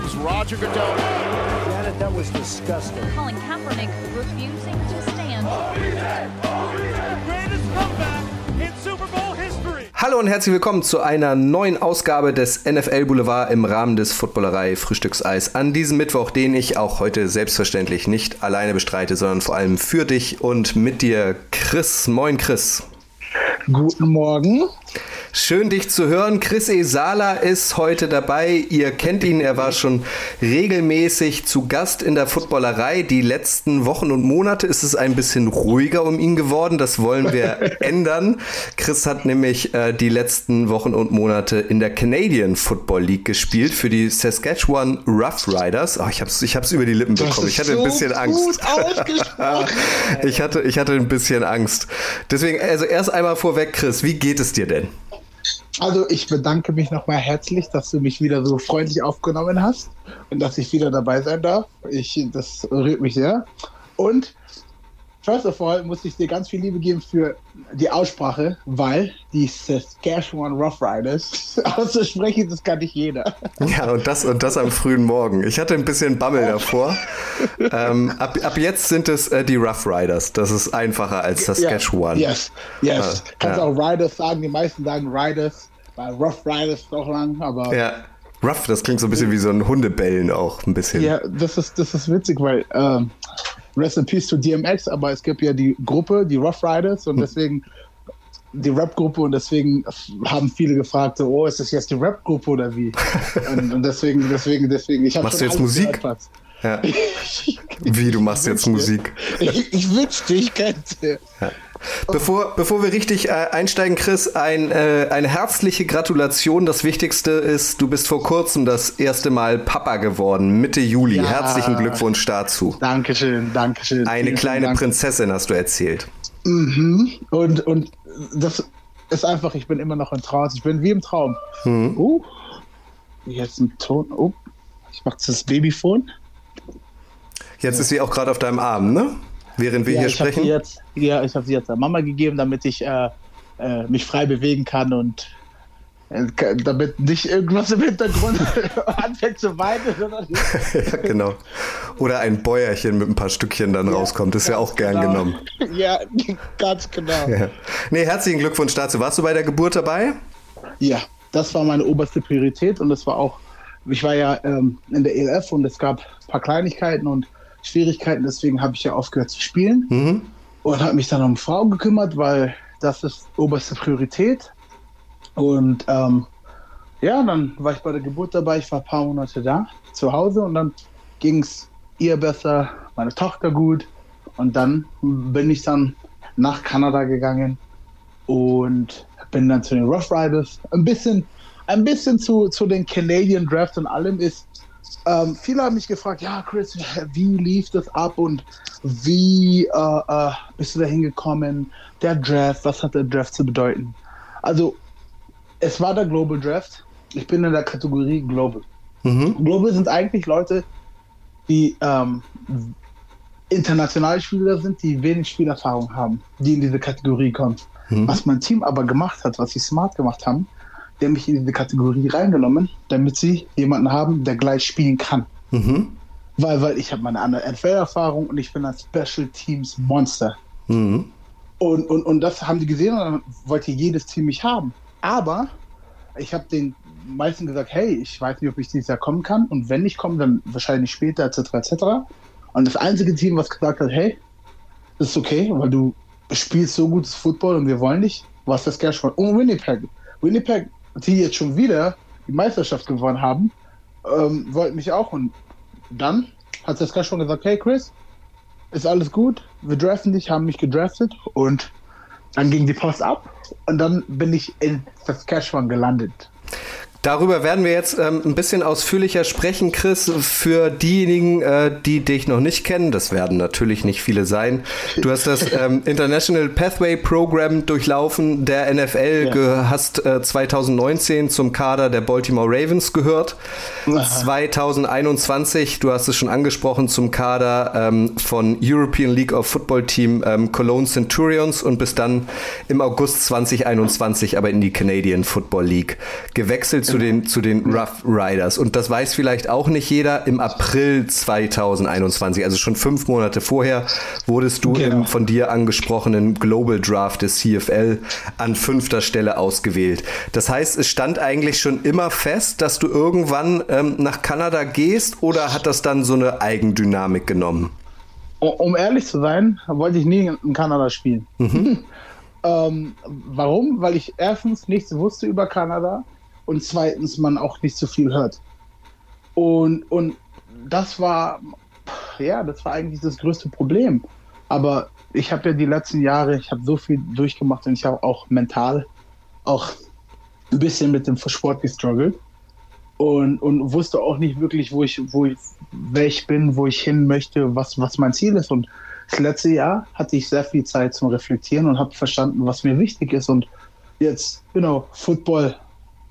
comes Roger Goodell. Janet, that was disgusting. Colin Kaepernick refusing to stand. Greatest comeback in Super Bowl history. Hallo und herzlich willkommen zu einer neuen Ausgabe des NFL Boulevard im Rahmen des Footballerei Frühstückseis an diesem Mittwoch, den ich auch heute selbstverständlich nicht alleine bestreite, sondern vor allem für dich und mit dir Chris. Moin Chris. Guten Morgen. Schön dich zu hören. Chris Esala ist heute dabei. Ihr kennt ihn, er war schon regelmäßig zu Gast in der Footballerei. Die letzten Wochen und Monate ist es ein bisschen ruhiger um ihn geworden. Das wollen wir ändern. Chris hat nämlich äh, die letzten Wochen und Monate in der Canadian Football League gespielt für die Saskatchewan Rough Riders. Oh, ich hab's, ich hab's über die Lippen bekommen. Ich hatte ein bisschen Angst. ich hatte, ich hatte ein bisschen Angst. Deswegen, also erst einmal vorweg, Chris, wie geht es dir denn? Also ich bedanke mich nochmal herzlich, dass du mich wieder so freundlich aufgenommen hast und dass ich wieder dabei sein darf. Ich, das rührt mich sehr. Und first of all muss ich dir ganz viel Liebe geben für die Aussprache, weil die Saskatchewan Rough Riders auszusprechen, das kann nicht jeder. Ja, und das, und das am frühen Morgen. Ich hatte ein bisschen Bammel davor. ähm, ab, ab jetzt sind es äh, die Rough Riders. Das ist einfacher als Saskatchewan. Ja, yes, yes. Ah, Kannst ja. auch Riders sagen, die meisten sagen Riders, weil Rough Riders auch lang, aber Ja. Rough, das klingt so ein bisschen wie so ein Hundebellen auch ein bisschen. Ja, das ist, das ist witzig, weil ähm, Rest in Peace to DMX, aber es gibt ja die Gruppe, die Rough Riders Hm. und deswegen die Rap-Gruppe und deswegen haben viele gefragt, so, oh, ist das jetzt die Rap-Gruppe oder wie? und, und deswegen, deswegen, deswegen, ich habe Machst du jetzt Musik? gehört. Ja. Wie, du machst jetzt Musik. Ich, ich wünschte, ich könnte. Bevor, bevor wir richtig äh, einsteigen, Chris, ein, äh, eine herzliche Gratulation. Das Wichtigste ist, du bist vor kurzem das erste Mal Papa geworden, Mitte Juli. Ja. Herzlichen Glückwunsch dazu. Dankeschön, Dankeschön. Eine Vielen, kleine Dank. Prinzessin hast du erzählt. Mhm. Und, und das ist einfach, ich bin immer noch im Traum. Ich bin wie im Traum. Mhm. Uh, jetzt ein Ton. Oh, ich mach das Babyphone. Jetzt ist sie auch gerade auf deinem Arm, ne? Während wir ja, hier sprechen. jetzt, ja, ich habe sie jetzt der Mama gegeben, damit ich äh, äh, mich frei bewegen kann und äh, damit nicht irgendwas im Hintergrund anfängt zu weinen, ja, genau. Oder ein Bäuerchen mit ein paar Stückchen dann rauskommt. Ist ja auch gern genau. genommen. Ja, ganz genau. Ja. Ja. Nee, herzlichen Glückwunsch dazu. Warst du bei der Geburt dabei? das war meine oberste Priorität und das war auch, ich war ja ähm, in der ELF und es gab ein paar Kleinigkeiten und Schwierigkeiten, deswegen habe ich ja aufgehört zu spielen Mhm. und habe mich dann um Frauen gekümmert, weil das ist oberste Priorität. Und ähm, ja, dann war ich bei der Geburt dabei, ich war ein paar Monate da, zu Hause und dann ging es ihr besser, meine Tochter gut. Und dann bin ich dann nach Kanada gegangen und bin dann zu den Rough Riders. Ein bisschen, ein bisschen zu, zu den Canadian Draft und allem ist, ähm, viele haben mich gefragt, ja, Chris, wie lief das ab und wie äh, äh, bist du da hingekommen? Der Draft, was hat der Draft zu bedeuten? Also, es war der Global Draft. Ich bin in der Kategorie Global. Mhm. Global sind eigentlich Leute, die ähm, internationale Spieler sind, die wenig Spielerfahrung haben, die in diese Kategorie kommen. Mhm. Was mein Team aber gemacht hat, was sie smart gemacht haben, die haben mich in diese Kategorie reingenommen, damit sie jemanden haben, der gleich spielen kann. Mhm. Weil, weil ich habe meine andere NFL-Erfahrung und ich bin ein Special Teams Monster. Mhm. Und, und, und das haben die gesehen und dann wollte jedes Team mich haben. Aber ich habe den meisten gesagt, hey, ich weiß nicht, ob ich dieses Jahr kommen kann. Und wenn ich komme, dann wahrscheinlich später, etc. etc. Und das einzige Team, was gesagt hat, hey, das ist okay, weil du spielst so gutes Football und wir wollen dich, war das Saskatchewan und Winnipeg. Winnipeg, die jetzt schon wieder die Meisterschaft gewonnen haben, ähm, wollten mich auch. Und dann hat Saskatchewan gesagt, hey Chris, ist alles gut, wir draften dich, haben mich gedraftet und dann ging die Post ab und dann bin ich in Saskatchewan gelandet. Darüber werden wir jetzt ähm, ein bisschen ausführlicher sprechen, Chris. Für diejenigen, äh, die dich noch nicht kennen, das werden natürlich nicht viele sein. Du hast das ähm, International Pathway Program durchlaufen der NFL, Ja. hast äh, 2019 zum Kader der Baltimore Ravens gehört. 2021, du hast es schon angesprochen, zum Kader ähm, von European League of Football Team ähm, Cologne Centurions und bis dann im August 2021 aber in die Canadian Football League gewechselt zu den, zu den Rough Riders. Und das weiß vielleicht auch nicht jeder. Im April 2021, also schon fünf Monate vorher, wurdest du Genau. im von dir angesprochenen Global Draft des CFL an fünfter Stelle ausgewählt. Das heißt, es stand eigentlich schon immer fest, dass du irgendwann ähm, nach Kanada gehst oder hat das dann so eine Eigendynamik genommen? Um- ehrlich zu sein, wollte ich nie in Kanada spielen. ähm, warum? Weil ich erstens nichts wusste über Kanada und zweitens man auch nicht so viel hört. Und, und das war, ja, das war eigentlich das größte Problem. Aber ich habe ja die letzten Jahre, ich habe so viel durchgemacht und ich habe auch mental auch ein bisschen mit dem Sport gestruggelt und, und wusste auch nicht wirklich, wo ich, wo ich, wer ich bin, wo ich hin möchte, was, was mein Ziel ist. Und das letzte Jahr hatte ich sehr viel Zeit zum Reflektieren und habe verstanden, was mir wichtig ist. Und jetzt, genau, Football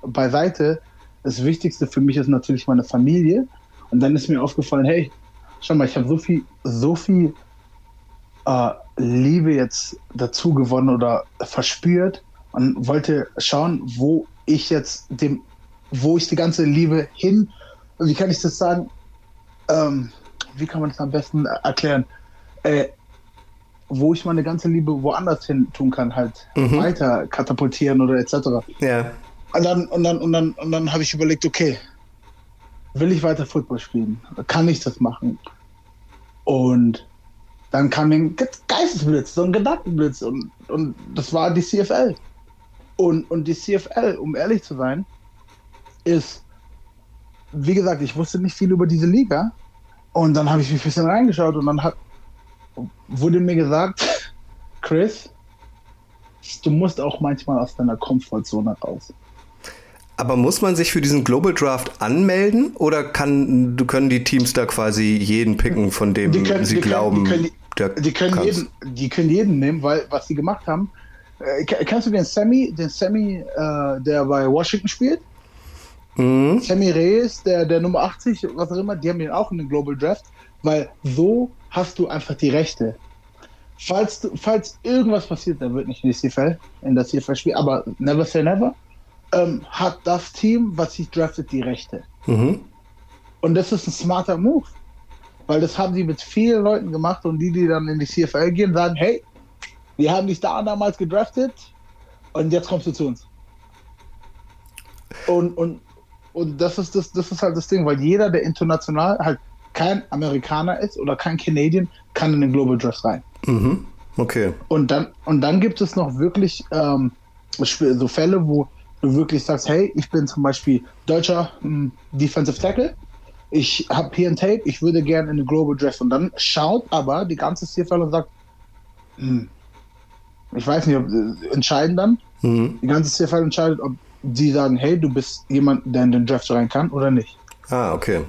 beiseite. Das Wichtigste für mich ist natürlich meine Familie. Und dann ist mir aufgefallen, hey, schau mal, ich habe so viel, so viel äh, Liebe jetzt dazu gewonnen oder verspürt und wollte schauen, wo ich jetzt dem, wo ich die ganze Liebe hin, wie kann ich das sagen? Ähm, wie kann man das am besten erklären? Äh, wo ich meine ganze Liebe woanders hin tun kann, halt weiter katapultieren oder etc. Ja. Und dann, und dann, und dann, und dann habe ich überlegt, okay, will ich weiter Football spielen? Kann ich das machen? Und dann kam ein Ge- Geistesblitz, so ein Gedankenblitz und, und das war die CFL. Und, und die CFL, um ehrlich zu sein, ist, wie gesagt, ich wusste nicht viel über diese Liga. Und dann habe ich mich ein bisschen reingeschaut und dann hat, wurde mir gesagt, Chris, du musst auch manchmal aus deiner Komfortzone raus. Aber muss man sich für diesen Global Draft anmelden oder kann, können die Teams da quasi jeden picken, von dem Die können- sie die können- glauben, die können- Die können, jeden, die können jeden nehmen, weil was sie gemacht haben. Äh, ke- kennst du den Sammy, den Sammy, äh, der bei Washington spielt? Mhm. Sammy Reyes, der, der Nummer 80, was auch immer, die haben den auch in den Global Draft, weil so hast du einfach die Rechte. Falls, falls irgendwas passiert, dann wird nicht in die CFL, in der CFL spielen, aber never say never, ähm, hat das Team, was sich draftet, die Rechte. Mhm. Und das ist ein smarter Move. Weil das haben sie mit vielen Leuten gemacht und die, die dann in die CFL gehen, sagen, hey, wir haben dich da damals gedraftet und jetzt kommst du zu uns. Und, und, und das ist das, das ist halt das Ding, weil jeder, der international halt kein Amerikaner ist oder kein Canadian, kann in den Global Draft rein. Mhm. Okay. Und dann, und dann gibt es noch wirklich ähm, so Fälle, wo du wirklich sagst, hey, ich bin zum Beispiel deutscher hm, Defensive Tackle, ich habe hier ein Tape, ich würde gerne in den Global Draft. Und dann schaut aber die ganze CFL und sagt, hm, ich weiß nicht, ob, äh, entscheiden dann, Mhm. die ganze CFL entscheidet, ob die sagen, hey, du bist jemand, der in den Draft rein kann oder nicht. Ah, okay.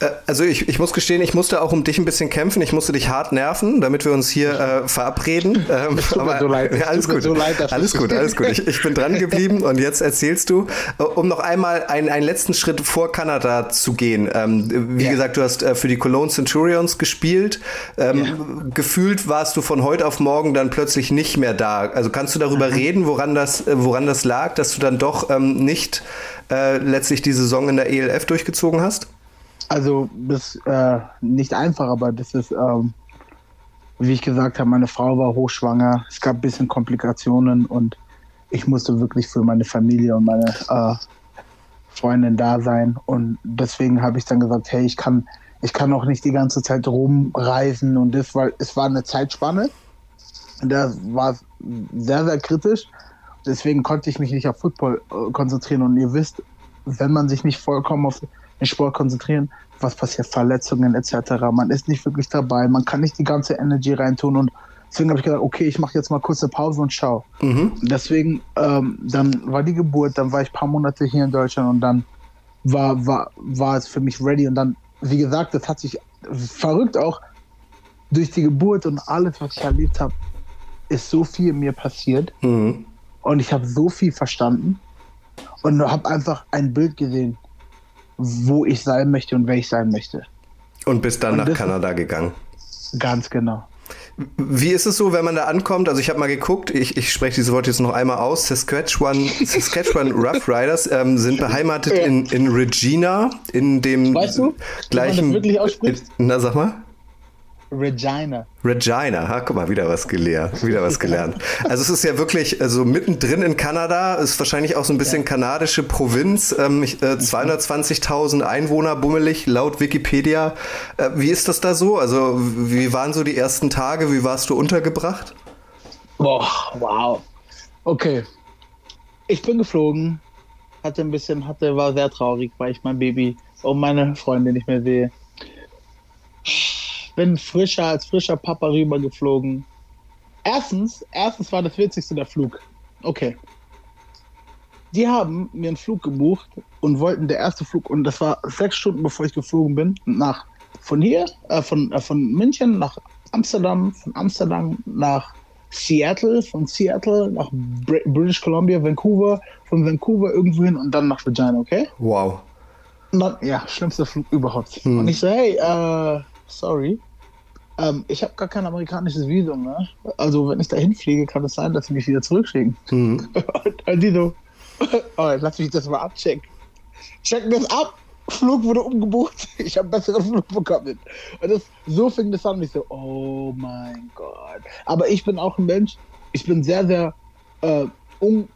Äh, Also ich, ich muss gestehen, ich musste auch um dich ein bisschen kämpfen. Ich musste dich hart nerven, damit wir uns hier äh, verabreden. Ähm, mir so leid. Ja, alles gut. so leid alles gut, alles gut. Ich, ich bin dran geblieben und jetzt erzählst du, äh, um noch einmal einen, einen letzten Schritt vor Kanada zu gehen. Ähm, wie Ja. gesagt, du hast äh, für die Cologne Centurions gespielt. Ähm, Gefühlt warst du von heute auf morgen dann plötzlich nicht mehr da. Also kannst du darüber reden, woran das, äh, woran das lag, dass du dann doch ähm, nicht äh, letztlich die Saison in der ELF durchgezogen hast? Also das ist äh, nicht einfach, aber das ist, ähm, wie ich gesagt habe, meine Frau war hochschwanger, es gab ein bisschen Komplikationen und ich musste wirklich für meine Familie und meine äh, Freundin da sein. Und deswegen habe ich dann gesagt, hey, ich kann, ich kann auch nicht die ganze Zeit rumreisen und das, weil es war eine Zeitspanne. Das war sehr, sehr kritisch. Deswegen konnte ich mich nicht auf Football äh, konzentrieren. Und ihr wisst, wenn man sich nicht vollkommen auf den Sport konzentrieren, was passiert, Verletzungen etc. Man ist nicht wirklich dabei, man kann nicht die ganze Energy reintun und deswegen habe ich gesagt, okay, ich mache jetzt mal kurze Pause und schau. Mhm. Deswegen, ähm, dann war die Geburt, dann war ich ein paar Monate hier in Deutschland und dann war, war, war es für mich ready und dann, wie gesagt, das hat sich verrückt auch durch die Geburt und alles, was ich erlebt habe, ist so viel mir passiert Mhm. und ich habe so viel verstanden und habe einfach ein Bild gesehen, wo ich sein möchte und wer ich sein möchte. Und bist dann Und nach Kanada gegangen. Ganz genau. Wie ist es so, wenn man da ankommt? Also ich habe mal geguckt, ich, ich spreche dieses Wort jetzt noch einmal aus. Saskatchewan, Saskatchewan Rough Riders ähm, sind beheimatet in, in Regina, in dem Weißt du, gleichen. wie man das wirklich ausspricht? Na, sag mal. Regina. Regina, ha, guck mal, wieder was gelernt, wieder was gelernt. Also es ist ja wirklich, also mittendrin in Kanada, ist wahrscheinlich auch so ein bisschen kanadische Provinz, ähm, ich- äh, 220.000 Einwohner bummelig, laut Wikipedia. Äh, wie ist das da so? Also wie waren so die ersten Tage? Wie warst du untergebracht? Boah, wow. Okay. Ich bin geflogen, hatte ein bisschen, hatte, war sehr traurig, weil ich mein Baby und meine Freundin nicht mehr sehe. Bin frischer als frischer Papa rübergeflogen. Erstens, erstens war das witzigste der Flug. Okay. Die haben mir einen Flug gebucht und wollten der erste Flug, und das war sechs Stunden bevor ich geflogen bin, nach von hier, äh, von, äh, von München nach Amsterdam, von Amsterdam nach Seattle, von Seattle nach Br British Columbia, Vancouver, von Vancouver irgendwo hin und dann nach Regina, okay? Wow. Dann, ja, schlimmster Flug überhaupt. Und ich so, hey, äh, sorry, ähm, ich habe gar kein amerikanisches Visum, ne? Also wenn ich da hinfliege, kann es sein, dass sie mich wieder zurückschicken. Mhm. Und, und die so, oh, lass mich das mal abchecken. Checken das ab. Flug wurde umgebucht. Ich habe besseren Flug bekommen. Und das, so fing das an. Und ich so, oh mein Gott. Aber ich bin auch ein Mensch. Ich bin sehr, sehr äh, un,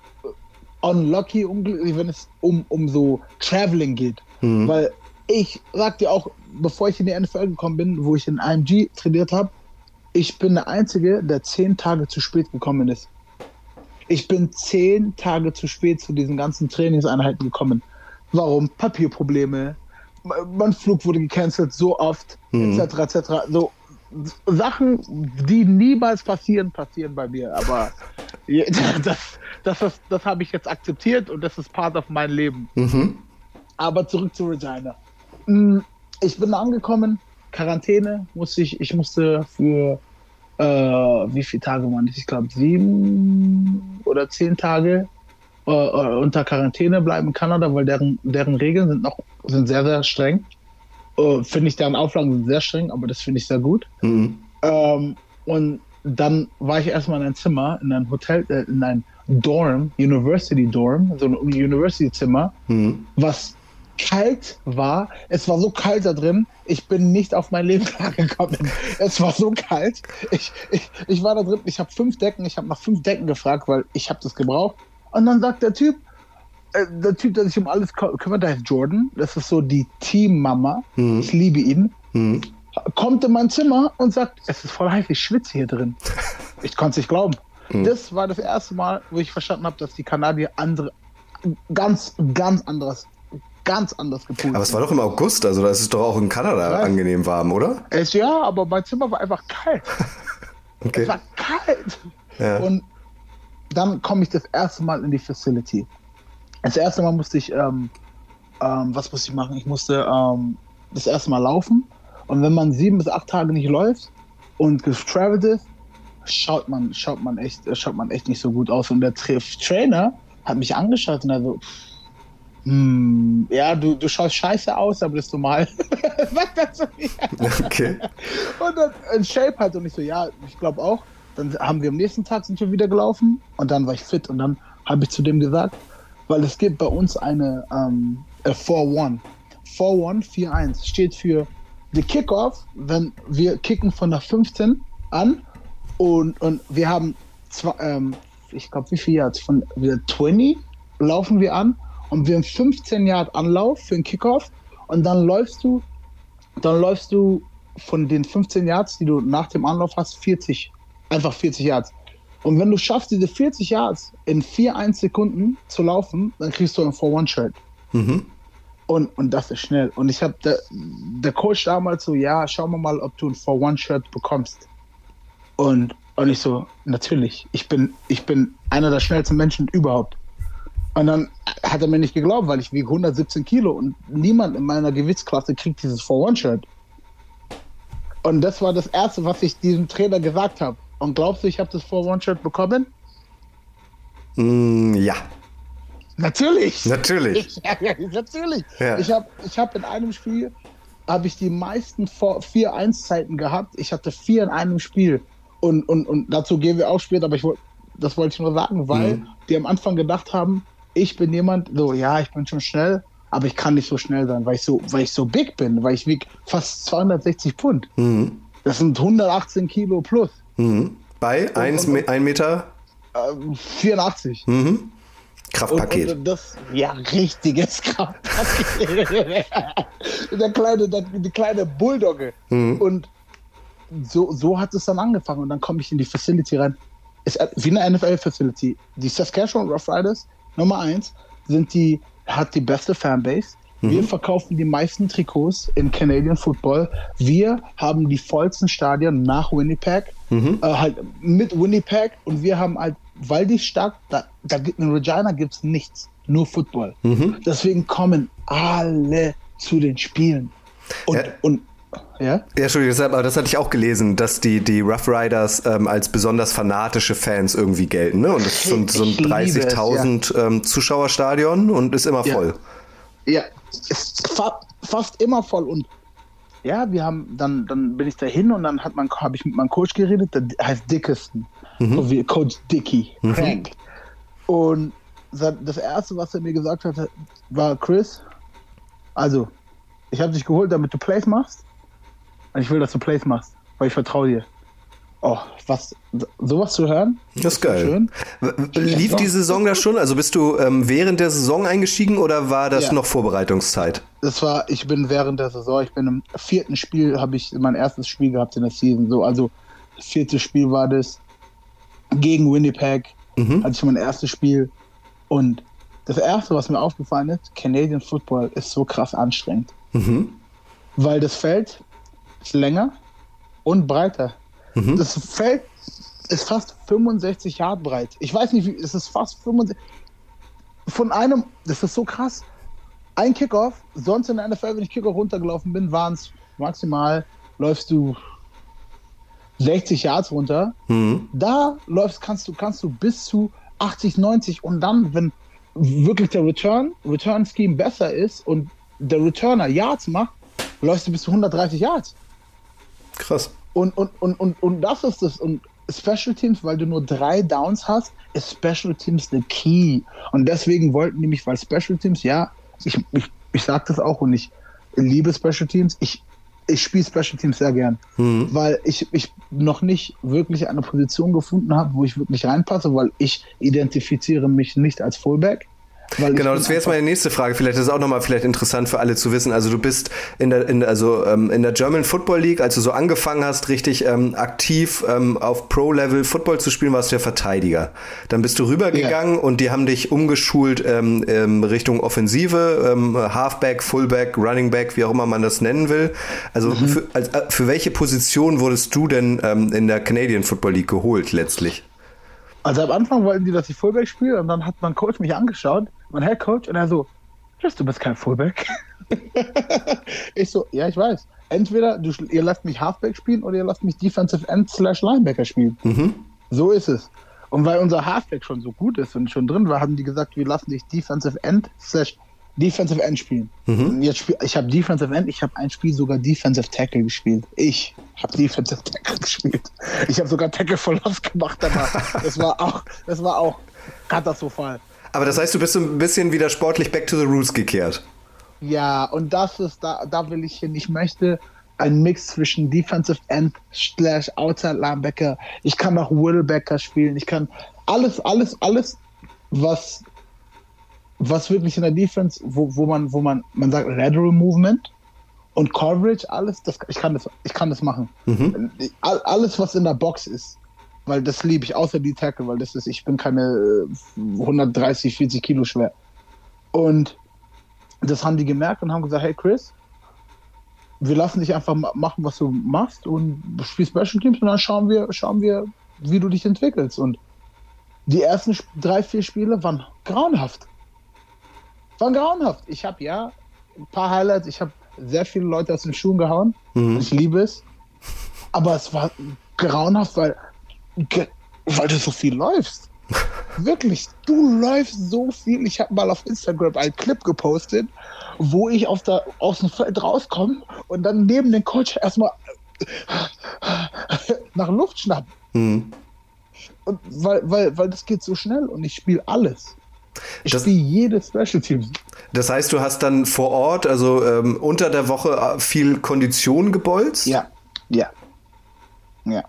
unlucky, unglücklich, wenn es um, um so Traveling geht. Mhm. Weil ich sag dir auch, bevor ich in die NFL gekommen bin, wo ich in IMG trainiert habe, ich bin der Einzige, der zehn Tage zu spät gekommen ist. Ich bin zehn Tage zu spät zu diesen ganzen Trainingseinheiten gekommen. Warum? Papierprobleme. Mein Flug wurde gecancelt so oft, Mhm. etc. etc. So Sachen, die niemals passieren, passieren bei mir. Aber das, das, das, das habe ich jetzt akzeptiert und das ist part of mein Leben. Mhm. Aber zurück zu Regina. Mm, Ich bin angekommen, Quarantäne musste ich, ich musste für äh, wie viele Tage waren das? Ich glaube sieben oder zehn Tage äh, äh, unter Quarantäne bleiben in Kanada, weil deren, deren Regeln sind noch sind sehr, sehr streng. Äh, finde ich, deren Auflagen sind sehr streng, aber das finde ich sehr gut. Mhm. Ähm, und dann war ich erstmal in ein Zimmer, in ein Hotel, äh, in ein Dorm, University Dorm, so ein University-Zimmer, Mhm. was kalt war. Es war so kalt da drin, ich bin nicht auf mein Leben klargekommen. Es war so kalt. Ich, ich, ich war da drin, ich habe fünf Decken, ich habe nach fünf Decken gefragt, weil ich habe das gebraucht. Und dann sagt der Typ, äh, der Typ, der sich um alles kü- kümmert, der heißt Jordan. Das ist so die Teammama. Mhm. Ich liebe ihn Mhm. kommt in mein Zimmer und sagt, es ist voll heiß, ich schwitze hier drin. Ich konnte es nicht glauben. Das war das erste Mal, wo ich verstanden habe, dass die Kanadier andere, ganz, ganz anderes, ganz anders gepult Aber es war doch im August, also da ist es doch auch in Kanada weiß. angenehm warm, oder? Es, ja, aber mein Zimmer war einfach kalt. Okay. Es war kalt. Ja. Und dann komme ich das erste Mal in die Facility. Das erste Mal musste ich, ähm, ähm, was musste ich machen? Ich musste ähm, das erste Mal laufen. Und wenn man sieben bis acht Tage nicht läuft und gestravelt ist, schaut man, schaut man echt, schaut man echt nicht so gut aus. Und der Tra Trainer hat mich angeschaut und er so, hm, ja, du, du schaust scheiße aus, aber das ist normal. Sagt er zu mir. Okay. Und dann in Shape halt und ich so, ja, ich glaube auch. Dann haben wir am nächsten Tag sind wir wieder gelaufen und dann war ich fit und dann habe ich zu dem gesagt, weil es gibt bei uns eine ähm, äh, 4-1. 4-1, 4-1 steht für die Kickoff, wenn wir kicken von der 15 an und, und wir haben zwei, ähm, ich glaube, wie viel Yards? Von wir 20 laufen wir an und wir haben 15 Yard Anlauf für den Kickoff und dann läufst du, dann läufst du von den 15 Yards, die du nach dem Anlauf hast, 40. Einfach 40 Yards. Und wenn du schaffst, diese 40 Yards in 4, 1 Sekunden zu laufen, dann kriegst du ein 4-1-Shirt. Mhm. Und, und das ist schnell. Und ich habe der, der Coach damals so, ja, schauen wir mal, ob du ein 4-1-Shirt bekommst. Und, und ich so, natürlich, ich bin, ich bin einer der schnellsten Menschen überhaupt. Und dann hat er mir nicht geglaubt, weil ich wiege 117 Kilo und niemand in meiner Gewichtsklasse kriegt dieses 4-1-Shirt. Und das war das Erste, was ich diesem Trainer gesagt habe. Und glaubst du, ich habe das 4-1-Shirt bekommen? Mm, ja, Natürlich. natürlich. Ja, ja, natürlich. Ja. Ich habe ich hab in einem Spiel habe ich die meisten 4-1-Zeiten gehabt. Ich hatte vier in einem Spiel. Und, und, und dazu gehen wir auch später, aber ich wollte, das wollte ich nur sagen, weil Mhm. die am Anfang gedacht haben, ich bin jemand, so, ja, ich bin schon schnell, aber ich kann nicht so schnell sein, weil ich so, weil ich so big bin, weil ich wiege fast 260 Pfund. Mhm. Das sind 118 Kilo plus. Mhm. Bei 1 Meter Ähm, 84. mhm. Und, Kraftpaket. und das, ja, richtiges Kraftpaket. der kleine, der, die kleine Bulldogge. Mhm. Und so, so hat es dann angefangen. Und dann komme ich in die Facility rein. Ist wie eine NFL-Facility. Die Saskatchewan Rough Riders, Nummer eins, sind die, hat die beste Fanbase. Wir verkaufen die meisten Trikots in Canadian Football. Wir haben die vollsten Stadien nach Winnipeg, äh, halt mit Winnipeg. Und wir haben halt, weil die stark, da, da gibt in Regina gibt's nichts, nur Football. Deswegen kommen alle zu den Spielen. Und, Ja. und ja, Ja, Entschuldigung, deshalb, aber das hatte ich auch gelesen, dass die, die Rough Riders ähm, als besonders fanatische Fans irgendwie gelten. Ne? Und das ist so ein, so ein Ich liebe es, 30.000 ähm, Zuschauerstadion und ist immer Ja. voll. Ja, ist fa fast immer voll und ja, wir haben dann dann bin ich da hin und dann hat man habe ich mit meinem Coach geredet, der heißt Dickerson, so wie Coach Dicky, Frank. Und das erste, was er mir gesagt hat, war Chris, also ich habe dich geholt, damit du Plays machst. Und ich will, dass du Plays machst, weil ich vertraue dir. Oh, was sowas zu hören? Das ist geil. Schön. Lief die Saison da schon? Also bist du ähm, während der Saison eingestiegen oder war das Ja. noch Vorbereitungszeit? Das war, ich bin während der Saison, ich bin im vierten Spiel, habe ich mein erstes Spiel gehabt in der Season. So, also das vierte Spiel war das gegen Winnipeg, Mhm. hatte ich mein erstes Spiel. Und das erste, was mir aufgefallen ist, Canadian Football ist so krass anstrengend. Mhm. Weil das Feld länger und breiter. Mhm. Das Feld ist fast 65 Yard breit. Ich weiß nicht, wie, es ist fast 65. Von einem, das ist so krass. Ein Kickoff, sonst in der NFL, wenn ich Kickoff runtergelaufen bin, waren es maximal, läufst du 60 Yards runter. Mhm. Da läufst, kannst du, kannst du bis zu 80, 90 und dann, wenn wirklich der Return, Return Scheme besser ist und der Returner Yards macht, läufst du bis zu 130 Yards. Krass. Und, und, und, und, und das ist das. Und Special Teams, weil du nur drei Downs hast, ist Special Teams the key. Und deswegen wollten die mich, weil Special Teams, ja, ich, ich, ich sag das auch und ich liebe Special Teams. Ich, ich spiele Special Teams sehr gern, Mhm. weil ich, ich noch nicht wirklich eine Position gefunden habe, wo ich wirklich reinpasse, weil ich identifiziere mich nicht als Fullback. Genau, das wäre jetzt meine nächste Frage. Vielleicht ist es auch nochmal vielleicht interessant für alle zu wissen. Also du bist in der, in, also, ähm, in der German Football League, als du so angefangen hast, richtig ähm, aktiv ähm, auf Pro-Level Football zu spielen, warst du ja Verteidiger. Dann bist du rübergegangen und die haben dich umgeschult ähm, ähm, Richtung Offensive, ähm, Halfback, Fullback, Running Back, wie auch immer man das nennen will. Also Mhm. für, als, äh, für welche Position wurdest du denn in der Canadian Football League geholt letztlich? Also am Anfang wollten die, dass ich Fullback spiele und dann hat mein Coach mich angeschaut, mein Head Coach, und er so, Chris, du bist kein Fullback. ich so, ja, ich weiß. Entweder du, ihr lasst mich Halfback spielen oder ihr lasst mich Defensive End slash Linebacker spielen. Mhm. So ist es. Und weil unser Halfback schon so gut ist und schon drin war, haben die gesagt, wir lassen dich Defensive End slash Defensive End spielen. Und Jetzt spiel, ich habe Defensive End, ich habe ein Spiel sogar Defensive Tackle gespielt. Ich habe Defensive Tackle gespielt. Ich habe sogar Tackle for Loss gemacht danach. Das war auch, das war auch katastrophal. Aber das heißt, du bist so ein bisschen wieder sportlich back to the roots gekehrt. Ja, und das ist, da, da will ich hin. Ich möchte einen Mix zwischen Defensive End slash Outside Linebacker. Ich kann auch Whittlebacker spielen. Ich kann alles, alles, alles, was, was wirklich in der Defense, wo, wo man, wo man, man sagt Lateral Movement und Coverage, alles, das, ich kann das, ich kann das machen. All, alles, was in der Box ist. Weil das liebe ich, außer die Tackle, weil das ist, ich bin keine äh, 130, 40 Kilo schwer. Und das haben die gemerkt und haben gesagt, hey Chris, wir lassen dich einfach ma- machen, was du machst und spielst Special Teams und dann schauen wir, schauen wir, wie du dich entwickelst. Und die ersten drei, vier Spiele waren grauenhaft. Waren grauenhaft. Ich habe ja ein paar Highlights, ich habe sehr viele Leute aus den Schuhen gehauen. Ich liebe es. Aber es war grauenhaft, weil, weil du so viel läufst. Wirklich, du läufst so viel. Ich habe mal auf Instagram einen Clip gepostet, wo ich auf der, aus dem Feld rauskomme und dann neben den Coach erstmal nach Luft schnapp. Mhm. Und weil, weil, weil das geht so schnell und ich spiele alles. Ich Das- spiele jedes Special Team. Das heißt, du hast dann vor Ort, also ähm, unter der Woche äh, viel Kondition gebolzt? Ja, ja. Ja,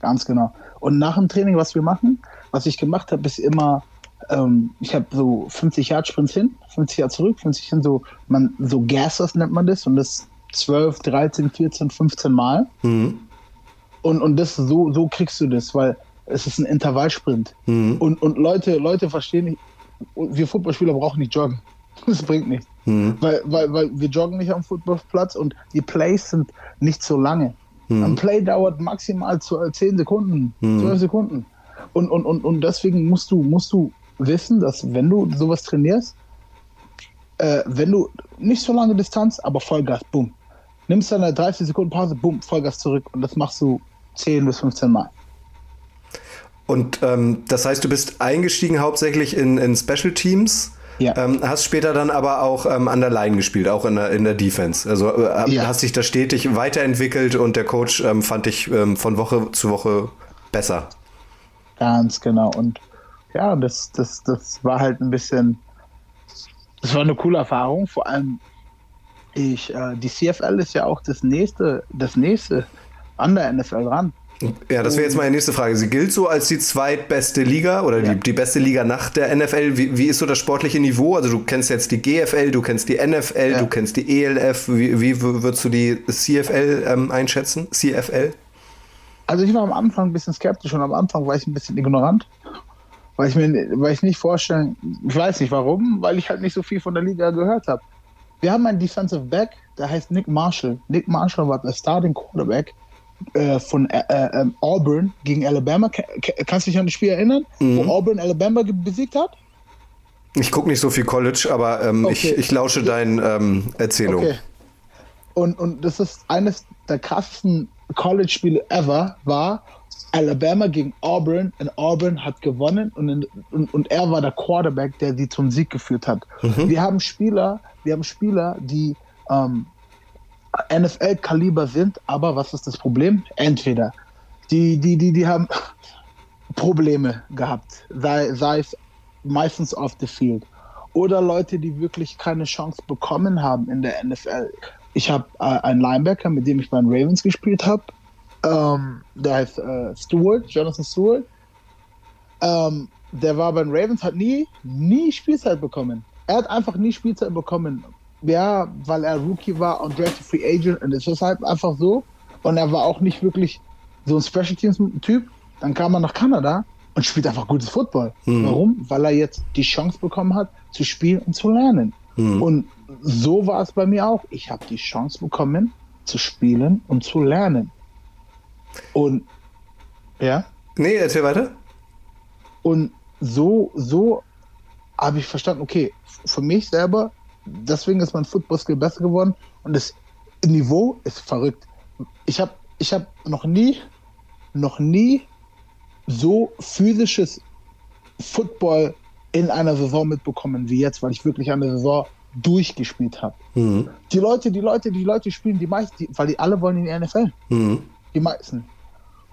ganz genau. Und nach dem Training, was wir machen, was ich gemacht habe, ist immer, ähm, ich habe so 50 Yard Sprints hin, 50 Yard zurück, 50 hin, so, man, so Gassers nennt man das und das 12, 13, 14, 15 Mal. Mhm. Und, und das so, so kriegst du das, weil es ist ein Intervallsprint. Und, und Leute, Leute verstehen nicht, wir Footballspieler brauchen nicht joggen. Das bringt nichts. Weil, weil, weil wir joggen nicht am Footballplatz und die Plays sind nicht so lange. Ein Play dauert maximal zu- 10 Sekunden, 12 Sekunden. Und, und, und, und deswegen musst du, musst du wissen, dass wenn du sowas trainierst, äh, wenn du nicht so lange Distanz, aber Vollgas, bumm. Nimmst dann eine 30 Sekunden Pause, bumm, Vollgas zurück und das machst du 10 bis 15 Mal. Und ähm, das heißt, du bist eingestiegen hauptsächlich in, in Special Teams. Ja. Ähm, hast später dann aber auch ähm, an der Line gespielt, auch in der, in der Defense. Also äh, Ja. hast dich da stetig weiterentwickelt und der Coach ähm, fand dich ähm, von Woche zu Woche besser. Ganz genau. Und ja, das, das, das war halt ein bisschen, das war eine coole Erfahrung. Vor allem, ich, äh, die CFL ist ja auch das nächste, das nächste an der NFL dran. Ja, das wäre jetzt meine nächste Frage. Sie gilt so als die zweitbeste Liga oder Ja. die, die beste Liga nach der NFL. Wie, wie ist so das sportliche Niveau? Also du kennst jetzt die GFL, du kennst die NFL, Ja. du kennst die ELF. Wie, wie würdest du die CFL ähm, einschätzen? CFL? Also ich war am Anfang ein bisschen skeptisch und am Anfang war ich ein bisschen ignorant. Weil ich mir weil ich nicht vorstellen, ich weiß nicht warum, weil ich halt nicht so viel von der Liga gehört habe. Wir haben einen Defensive Back, der heißt Nick Marshall. Nick Marshall war der Starting Quarterback äh, von äh, äh, ähm, Auburn gegen Alabama. Ka- ka- Kannst du dich an das Spiel erinnern, wo Auburn Alabama besiegt hat? Ich gucke nicht so viel College, aber ähm, ich, Okay. ich lausche deinen ähm, Erzählungen. Okay. Und, und das ist eines der krassesten College-Spiele ever, war Alabama gegen Auburn und Auburn hat gewonnen und, in, und, und er war der Quarterback, der sie zum Sieg geführt hat. Wir haben Spieler, wir haben Spieler, die ähm, NFL-Kaliber sind, aber was ist das Problem? Entweder die, die, die, die haben Probleme gehabt, sei, sei es meistens off the field. Oder Leute, die wirklich keine Chance bekommen haben in der NFL. Ich habe äh, einen Linebacker, mit dem ich beim Ravens gespielt habe. Ähm, der heißt äh, Stewart, Jonathan Stewart. Ähm, der war beim Ravens, hat nie, nie Spielzeit bekommen. Er hat einfach nie Spielzeit bekommen. Ja, weil er Rookie war und Drafted Free Agent und es ist halt einfach so. Und er war auch nicht wirklich so ein Special Teams Typ. Dann kam er nach Kanada und spielt einfach gutes Football. Warum? Weil er jetzt die Chance bekommen hat, zu spielen und zu lernen. Und so war es bei mir auch. Ich habe die Chance bekommen, zu spielen und zu lernen. Und ja, Nee, erzähl weiter. und so, so habe ich verstanden, okay, für mich selber, deswegen ist mein Football-Skill besser geworden und das Niveau ist verrückt. Ich habe ich hab noch nie, noch nie so physisches Football in einer Saison mitbekommen wie jetzt, weil ich wirklich eine Saison durchgespielt habe. Die Leute, die Leute, die Leute spielen die meisten, weil die alle wollen in die NFL. Mhm. Die meisten.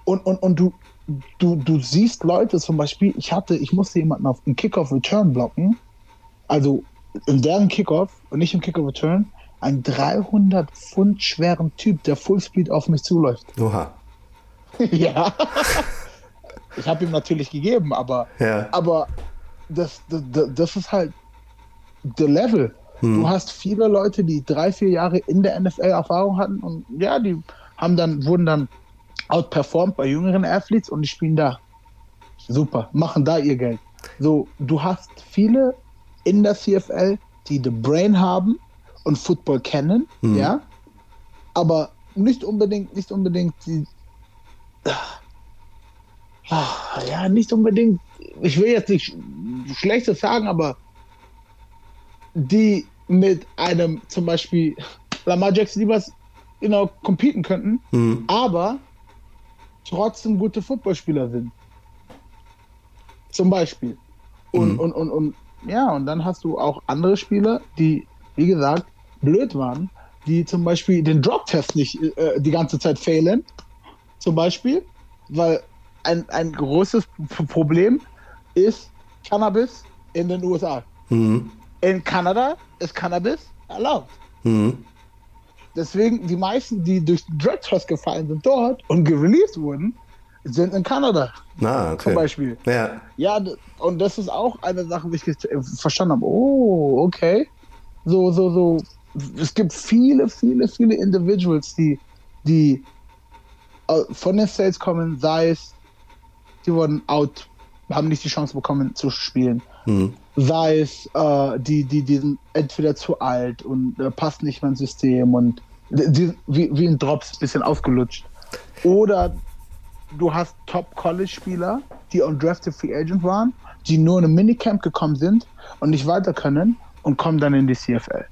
Und, und, und du, du, du siehst Leute zum Beispiel, ich hatte, ich musste jemanden auf den Kickoff-Return blocken, also in deren Kickoff und nicht im Kickoff-Return, einen 300 Pfund schweren Typ, der Fullspeed auf mich zuläuft. Oha. ja. Ich habe ihm natürlich gegeben, aber, Ja. aber das, das, das ist halt der Level. Du hast viele Leute, die drei, vier Jahre in der NFL Erfahrung hatten und ja, die haben dann, wurden dann outperformed bei jüngeren Athletes und die spielen da. Super, machen da ihr Geld. So, du hast viele in der CFL, die the Brain haben und Football kennen, ja, aber nicht unbedingt, nicht unbedingt die, Ah, ja, nicht unbedingt, ich will jetzt nicht Schlechtes sagen, aber die mit einem zum Beispiel Lamar Jackson Liebers you know, competen könnten, aber trotzdem gute Footballspieler sind. Zum Beispiel. Und, und, und, und ja, und dann hast du auch andere Spieler, die, wie gesagt, blöd waren, die zum Beispiel den Drop-Test nicht äh, die ganze Zeit fehlen. Zum Beispiel, weil ein, ein großes Problem ist Cannabis in den USA. Mhm. In Kanada ist Cannabis erlaubt. Mhm. Deswegen, die meisten, die durch den Drug-Test gefallen sind dort und gereleased wurden, sind in Kanada Na, okay. zum Beispiel. Ja. Ja, und das ist auch eine Sache, die ich äh, verstanden habe. Oh, okay. So, so, so. Es gibt viele, viele, viele Individuals, die, die äh, von den States kommen, sei es, die wurden out, haben nicht die Chance bekommen zu spielen. Mhm. Sei es, äh, die, die, die sind entweder zu alt und äh, passen nicht mehr ins System und die, wie, wie ein Drops, bisschen ausgelutscht. Oder du hast Top-College-Spieler, die undrafted Free Agent waren, die nur in ein Minicamp gekommen sind und nicht weiter können und kommen dann in die CFL.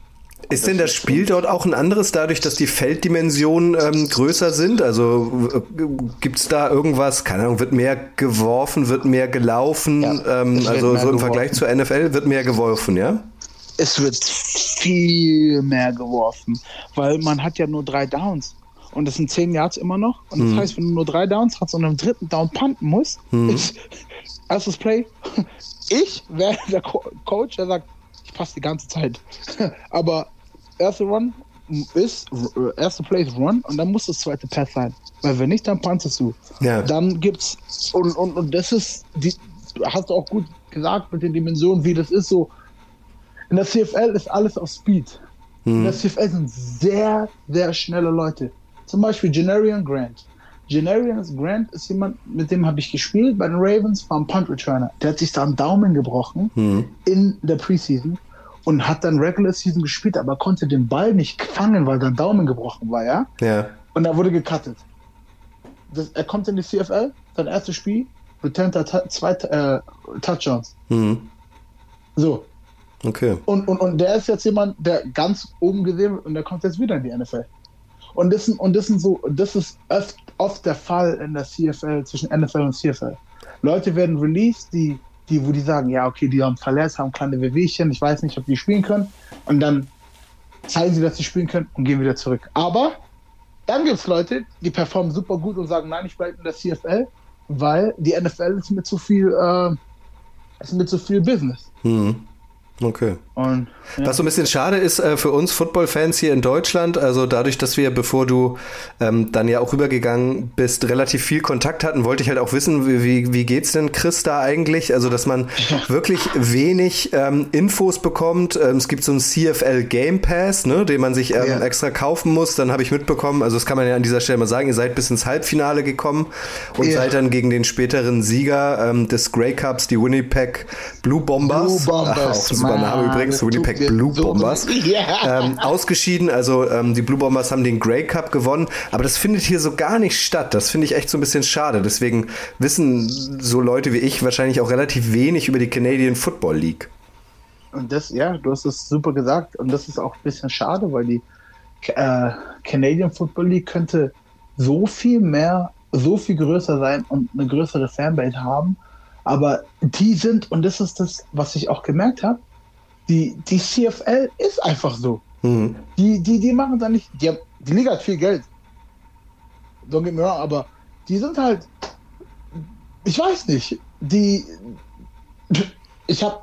Ist denn das Spiel dort auch ein anderes, dadurch, dass die Felddimensionen ähm, größer sind? Also äh, gibt's da irgendwas, keine Ahnung, wird mehr geworfen, wird mehr gelaufen? Ja, ähm, es also mehr so im geworfen. Vergleich zur NFL wird mehr geworfen, ja? Es wird viel mehr geworfen, weil man hat ja nur drei Downs. Und das sind zehn Yards immer noch. Und das heißt, wenn du nur drei Downs hast und am dritten Down punten musst, ist erstes Play. Ich wäre der Co Coach, der sagt, ich passe die ganze Zeit. Aber erste Run ist, erste Play ist Run und dann muss das zweite Pass sein. Weil wenn nicht, dann puntest du. Ja. Dann gibt's, und, und, und das ist, die, hast du auch gut gesagt mit den Dimensionen, wie das ist so. In der CFL ist alles auf Speed. In der CFL sind sehr, sehr schnelle Leute. Zum Beispiel Generian Grant. Generian Grant ist jemand, mit dem habe ich gespielt bei den Ravens, war ein Punt Returner. Der hat sich da einen Daumen gebrochen in der Preseason und hat dann Regular Season gespielt, aber konnte den Ball nicht fangen, weil sein Daumen gebrochen war, ja? Ja. Und er wurde gecuttet. Das, er kommt in die CFL, sein erstes Spiel, returned er zwei äh, Touchdowns. Mhm. So. Okay. Und, und, und der ist jetzt jemand, der ganz oben gesehen wird und der kommt jetzt wieder in die NFL. Und das, und das sind so, das ist oft, oft der Fall in der CFL, zwischen NFL und CFL. Leute werden released, die, die, wo die sagen, ja, okay, die haben verletzt, haben kleine Wehwehchen, ich weiß nicht, ob die spielen können. Und dann zeigen sie, dass sie spielen können und gehen wieder zurück. Aber dann gibt es Leute, die performen super gut und sagen, nein, ich bleibe in der CFL, weil die NFL ist mit zu viel, äh, ist mit zu viel Business. Mhm. Okay. Und ja. Was so ein bisschen schade ist äh, für uns Football-Fans hier in Deutschland, also dadurch, dass wir, bevor du ähm, dann ja auch rübergegangen bist, relativ viel Kontakt hatten, wollte ich halt auch wissen, wie, wie, wie geht's denn Chris da eigentlich? Also, dass man wirklich wenig ähm, Infos bekommt. Ähm, es gibt so einen CFL Game Pass, ne, den man sich ähm, Ja. extra kaufen muss. Dann habe ich mitbekommen, also das kann man ja an dieser Stelle mal sagen, ihr seid bis ins Halbfinale gekommen und seid dann gegen den späteren Sieger ähm, des Grey Cups, die Winnipeg Blue Bombers. Blue Bombers, Auch ein super Name übrigens, das tut Winnipeg mir Blue so Bombers. Ja. Ähm, ausgeschieden, also ähm, die Blue Bombers haben den Grey Cup gewonnen, aber das findet hier so gar nicht statt. Das finde ich echt so ein bisschen schade. Deswegen wissen so Leute wie ich wahrscheinlich auch relativ wenig über die Canadian Football League. Und das, ja, du hast es super gesagt. Und das ist auch ein bisschen schade, weil die äh, Canadian Football League könnte so viel mehr, so viel größer sein und eine größere Fanbase haben. Aber die sind, und das ist das, was ich auch gemerkt habe, die, die CFL ist einfach so. Mhm. Die, die, die machen da nicht, die, haben, die Liga hat viel Geld. Don't get me wrong, aber die sind halt, ich weiß nicht, die, ich habe,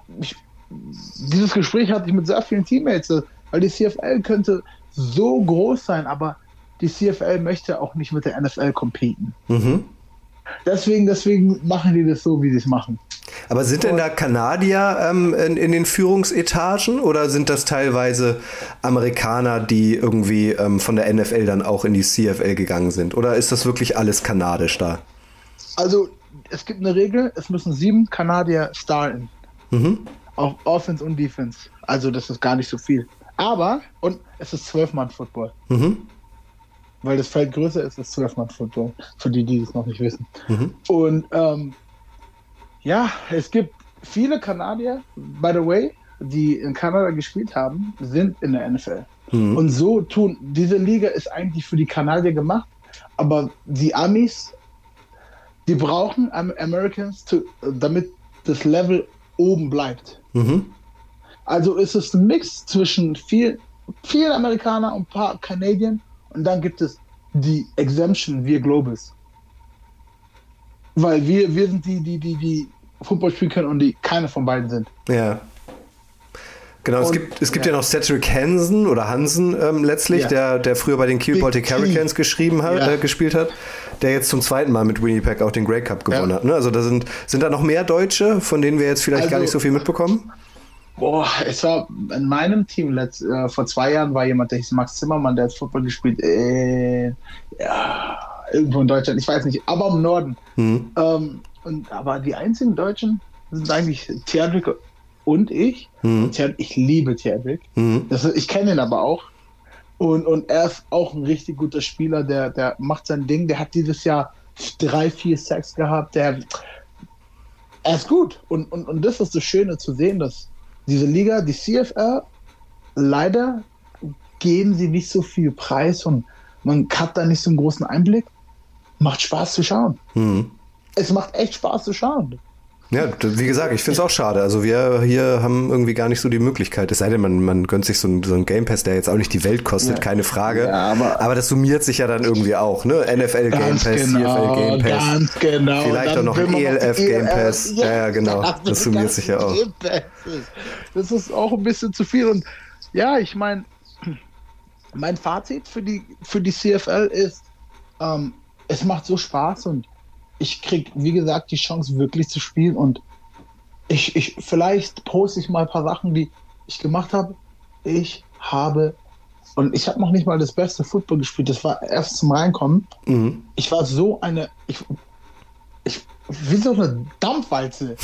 dieses Gespräch hatte ich mit sehr vielen Teammates, weil die CFL könnte so groß sein, aber die CFL möchte auch nicht mit der NFL competen. Mhm. Deswegen, deswegen machen die das so, wie sie es machen. Aber sind denn da Kanadier ähm, in, in den Führungsetagen oder sind das teilweise Amerikaner, die irgendwie ähm, von der NFL dann auch in die CFL gegangen sind? Oder ist das wirklich alles kanadisch da? Also, es gibt eine Regel, es müssen sieben Kanadier starten. Mhm. Auf Offense und Defense. Also, das ist gar nicht so viel. Aber, und es ist Zwölf-Mann-Football. Mhm. Weil das Feld größer ist, ist Zwölf-Mann-Football. Für die, die es noch nicht wissen. Mhm. Und ähm, ja, es gibt viele Kanadier, by the way, die in Kanada gespielt haben, sind in der NFL. Mhm. Und so tun, diese Liga ist eigentlich für die Kanadier gemacht, aber die Amis, die brauchen Am Americans, zu, damit das Level oben bleibt. Mhm. Also ist es ein Mix zwischen viel, vielen Amerikanern und ein paar Canadiern und dann gibt es die Exemption, wir Globus. Weil wir, wir sind die, die, die, die Football spielen können und die keine von beiden sind. Ja. Genau, es Und- gibt, es gibt ja. ja. noch Cedric Hansen oder Hansen ähm, letztlich, Ja. der, der früher bei den Kiel Baltic. Hurricanes geschrieben hat, Ja. äh, gespielt hat, der jetzt zum zweiten Mal mit Winnipeg auch den Grey Cup gewonnen hat. Ne? Also da sind, sind da noch mehr Deutsche, von denen wir jetzt vielleicht gar Also- nicht so viel mitbekommen? Boah, es war in meinem Team letzt, äh, vor zwei Jahren war jemand, der hieß Max Zimmermann, der hat Football gespielt. Äh, ja, irgendwo in Deutschland, ich weiß nicht, aber im Norden. Mhm. Ähm, und, aber die einzigen Deutschen sind eigentlich Theodrik und ich. Mhm. Ich liebe Theodrik. Mhm. Ich kenne ihn aber auch. Und, und er ist auch ein richtig guter Spieler, der, der macht sein Ding. Der hat dieses Jahr drei, vier Sacks gehabt. Der, er ist gut. Und, und, und das ist das Schöne zu sehen, dass diese Liga, die CFL, leider geben sie nicht so viel Preis und man hat da nicht so einen großen Einblick. Macht Spaß zu schauen. Mhm. Es macht echt Spaß zu schauen. Ja, wie gesagt, ich finde es auch schade. Also wir hier haben irgendwie gar nicht so die Möglichkeit. Es sei denn, man, man gönnt sich so einen, so einen Game Pass, der jetzt auch nicht die Welt kostet, Ja. keine Frage. Ja, aber- das summiert sich ja dann irgendwie auch, ne? NFL Game Pass, genau, CFL Game Pass. ganz genau. Vielleicht auch noch man ELF Game Pass. Ja, ja, genau. Das summiert sich ja auch. Das ist auch ein bisschen zu viel. Und ja, ich meine, mein Fazit für die, für die CFL ist, ähm, es macht so Spaß und ich krieg, wie gesagt, die Chance wirklich zu spielen und ich, ich vielleicht poste ich mal ein paar Sachen, die ich gemacht habe. Ich habe und ich habe noch nicht mal das beste Football gespielt. Das war erst zum Reinkommen. Mhm. Ich war so eine, ich, ich wie so eine Dampfwalze.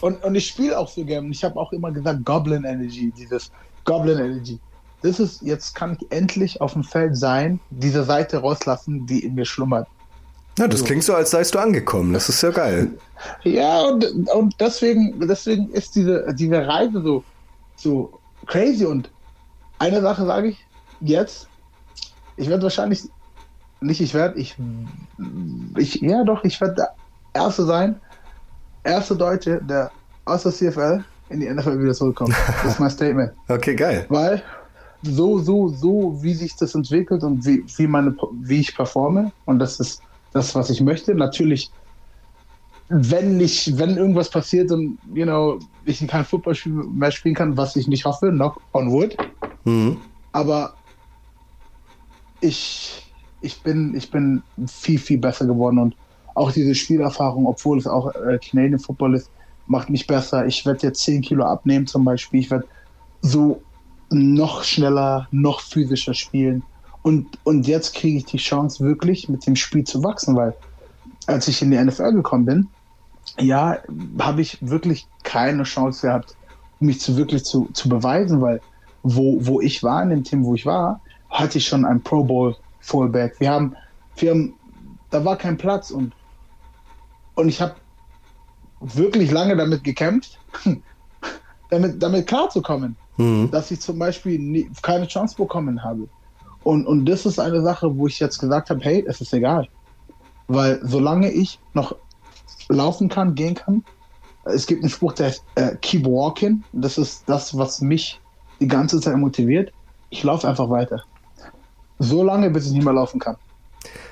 Und, und ich spiele auch so gern. Ich habe auch immer gesagt Goblin Energy, dieses Goblin Energy. Das ist, jetzt kann ich endlich auf dem Feld sein, diese Seite rauslassen, die in mir schlummert. Ja, das klingt so, als seist du angekommen. Das ist ja geil. Ja, und, und deswegen, deswegen ist diese, diese Reise so, so crazy. Und eine Sache sage ich jetzt, ich werde wahrscheinlich, nicht ich werde, ich, ich, ja doch, ich werde der Erste sein, erste Deutsche, der aus der CFL in die NFL wieder zurückkommt. Das ist mein Statement. Okay, geil. Weil so, so, so, wie sich das entwickelt und wie, wie, meine, wie ich performe, und das ist das, was ich möchte. Natürlich, wenn nicht, wenn irgendwas passiert und, you know, ich kein Football mehr spielen kann, was ich nicht hoffe, noch on wood. Mhm. Aber ich, ich bin, ich bin viel, viel besser geworden und auch diese Spielerfahrung, obwohl es auch äh, Canadian Football ist, macht mich besser. Ich werde jetzt 10 Kilo abnehmen zum Beispiel. Ich werde so noch schneller, noch physischer spielen. Und, und jetzt kriege ich die Chance, wirklich mit dem Spiel zu wachsen, weil als ich in die NFL gekommen bin, ja, habe ich wirklich keine Chance gehabt, mich zu wirklich zu, zu beweisen, weil wo, wo ich war, in dem Team, wo ich war, hatte ich schon ein Pro Bowl Fullback. Wir haben, wir haben, da war kein Platz und, und ich habe wirklich lange damit gekämpft, damit, damit klarzukommen, Mhm. dass ich zum Beispiel nie, keine Chance bekommen habe. Und, und das ist eine Sache, wo ich jetzt gesagt habe, hey, es ist egal. Weil solange ich noch laufen kann, gehen kann, es gibt einen Spruch, der heißt äh, Keep Walking. Das ist das, was mich die ganze Zeit motiviert. Ich laufe einfach weiter. So lange, bis ich nicht mehr laufen kann.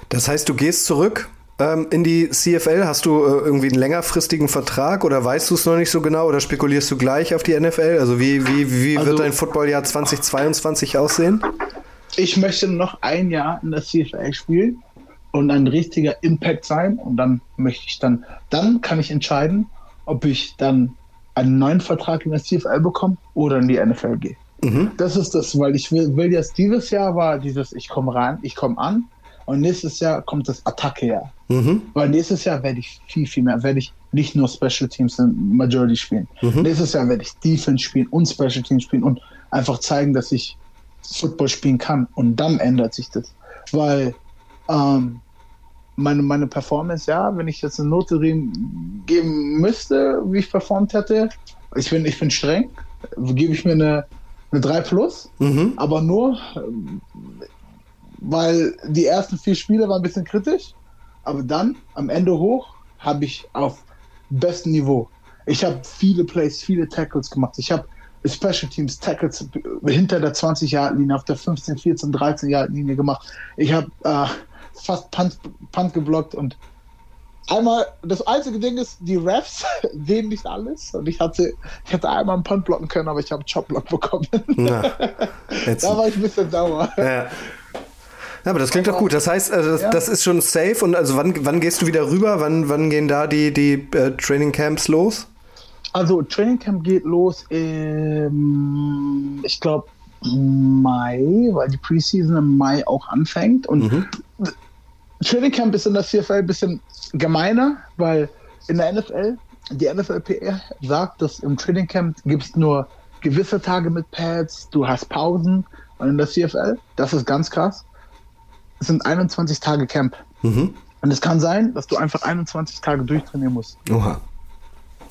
Das heißt, du gehst zurück ähm, in die CFL. Hast du äh, irgendwie einen längerfristigen Vertrag oder weißt du es noch nicht so genau oder spekulierst du gleich auf die NFL? Also wie, wie, wie Also- wird dein Footballjahr 2022 aussehen? Ich möchte noch ein Jahr in der CFL spielen und ein richtiger Impact sein. Und dann möchte ich dann, dann kann ich entscheiden, ob ich dann einen neuen Vertrag in der CFL bekomme oder in die NFL gehe. Mhm. Das ist das, weil ich will, will jetzt dieses Jahr war dieses, ich komme rein, ich komme an und nächstes Jahr kommt das Attacke-Jahr. Mhm. Weil nächstes Jahr werde ich viel, viel mehr, werde ich nicht nur Special Teams in Majority spielen. Nächstes Jahr werde ich Defense spielen und Special Teams spielen und einfach zeigen, dass ich Football spielen kann. Und dann ändert sich das. Weil ähm, meine, meine Performance, ja, wenn ich jetzt eine Note geben müsste, wie ich performt hätte, ich bin, ich bin streng, gebe ich mir eine, eine 3 plus, Mhm. aber nur, weil die ersten vier Spiele waren ein bisschen kritisch, aber dann am Ende hoch habe ich auf bestem Niveau. Ich habe viele Plays, viele Tackles gemacht. Ich habe Special Teams Tackles hinter der 20 Yard Linie auf der 15, 14, 13 Yard Linie gemacht. Ich habe äh, fast Punt, Punt geblockt und einmal, das einzige Ding ist, die Refs sehen nicht alles. Und ich hatte, ich hätte einmal einen Punt blocken können, aber ich habe einen Chop-Block bekommen. Na, da war ich ein bisschen sauer. ja. Ja, aber das klingt doch gut. Das heißt, also das, Ja. das ist schon safe. Und also wann, wann gehst du wieder rüber? Wann, wann gehen da die, die äh, Training Camps los? Also Training Camp geht los im, ich glaube, Mai, weil die Preseason im Mai auch anfängt. Und Training Camp ist in der CFL ein bisschen gemeiner, weil in der NFL, die NFLPR sagt, dass im Training Camp gibt es nur gewisse Tage mit Pads, du hast Pausen. Und in der CFL, das ist ganz krass, es sind 21 Tage Camp. Mhm. Und es kann sein, dass du einfach 21 Tage durchtrainieren musst. Oha.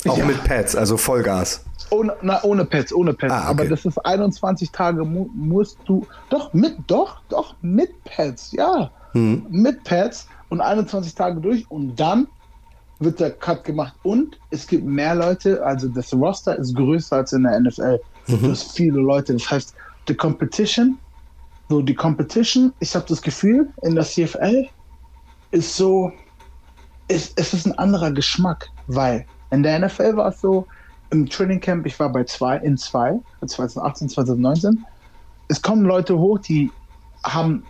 Auch Ja. mit Pads, also Vollgas. Ohne, na, ohne Pets, ohne Pets. Ah, okay. Aber das ist 21 Tage mu musst du. Doch, mit, doch, doch, mit Pets, ja. Mhm. Mit Pets und 21 Tage durch und dann wird der Cut gemacht. Und es gibt mehr Leute, also das Roster ist größer als in der NFL. Mhm. Du hast viele Leute. Das heißt, die Competition, so die Competition, ich habe das Gefühl, in der CFL ist so, es, es ist ein anderer Geschmack, weil in der NFL war es so, im Training Camp, ich war bei zwei, in zwei, 2018, 2019, es kommen Leute hoch, die haben,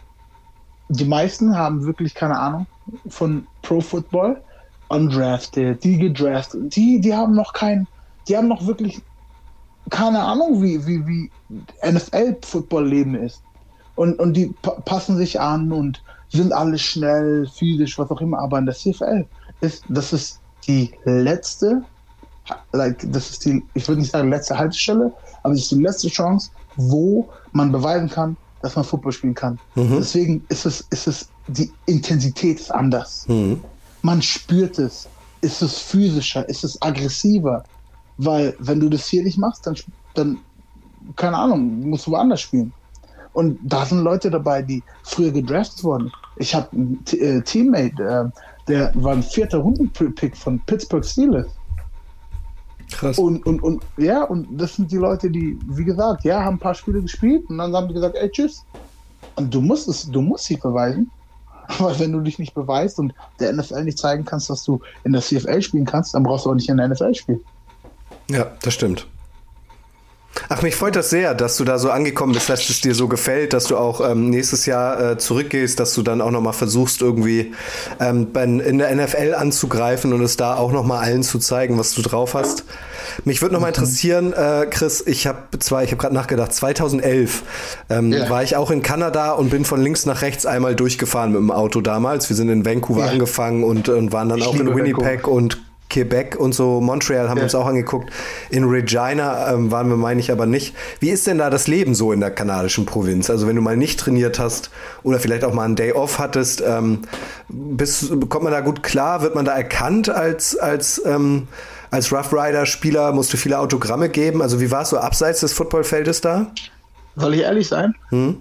die meisten haben wirklich keine Ahnung von Pro Football, undrafted, die gedraftet, die, die haben noch kein, die haben noch wirklich keine Ahnung, wie, wie, wie NFL-Football-Leben ist. Und, und die pa passen sich an und sind alle schnell, physisch, was auch immer. Aber in der CFL ist, das ist die letzte, like, das ist die, ich würde nicht sagen letzte Haltestelle, aber es ist die letzte Chance, wo man beweisen kann, dass man Football spielen kann. Deswegen ist es, ist es, die Intensität ist anders. Mhm. Man spürt es. Ist es physischer? Ist es aggressiver? Weil, wenn du das hier nicht machst, dann, dann keine Ahnung, musst du woanders spielen. Und da sind Leute dabei, die früher gedraftet wurden. Ich habe einen T äh, Teammate, äh, der war ein vierter Rundenpick von Pittsburgh Steelers. Krass. Und, und, und ja, und das sind die Leute, die, wie gesagt, ja, haben ein paar Spiele gespielt und dann haben die gesagt, ey, tschüss. Und du musst es, du musst dich beweisen. Weil wenn du dich nicht beweist und der NFL nicht zeigen kannst, dass du in der CFL spielen kannst, dann brauchst du auch nicht in der NFL spielen. Ja, das stimmt. Ach, mich freut das sehr, dass du da so angekommen bist, dass es dir so gefällt, dass du auch ähm, nächstes Jahr äh, zurückgehst, dass du dann auch nochmal versuchst, irgendwie ähm, in der NFL anzugreifen und es da auch nochmal allen zu zeigen, was du drauf hast. Mich würde nochmal interessieren, äh, Chris, ich habe zwar, ich habe gerade nachgedacht, 2011 ähm, Ja. war ich auch in Kanada und bin von links nach rechts einmal durchgefahren mit dem Auto damals. Wir sind in Vancouver Ja. angefangen und, und waren dann Ich auch in Winnipeg und Quebec und so, Montreal haben wir Ja. uns auch angeguckt. In Regina ähm, waren wir, meine ich, aber nicht. Wie ist denn da das Leben so in der kanadischen Provinz? Also wenn du mal nicht trainiert hast oder vielleicht auch mal einen Day off hattest, ähm, bist, kommt man da gut klar? Wird man da erkannt als, als, ähm, als Rough Rider-Spieler? Musst du viele Autogramme geben? Also wie war es so abseits des Footballfeldes da? Soll ich ehrlich sein? Also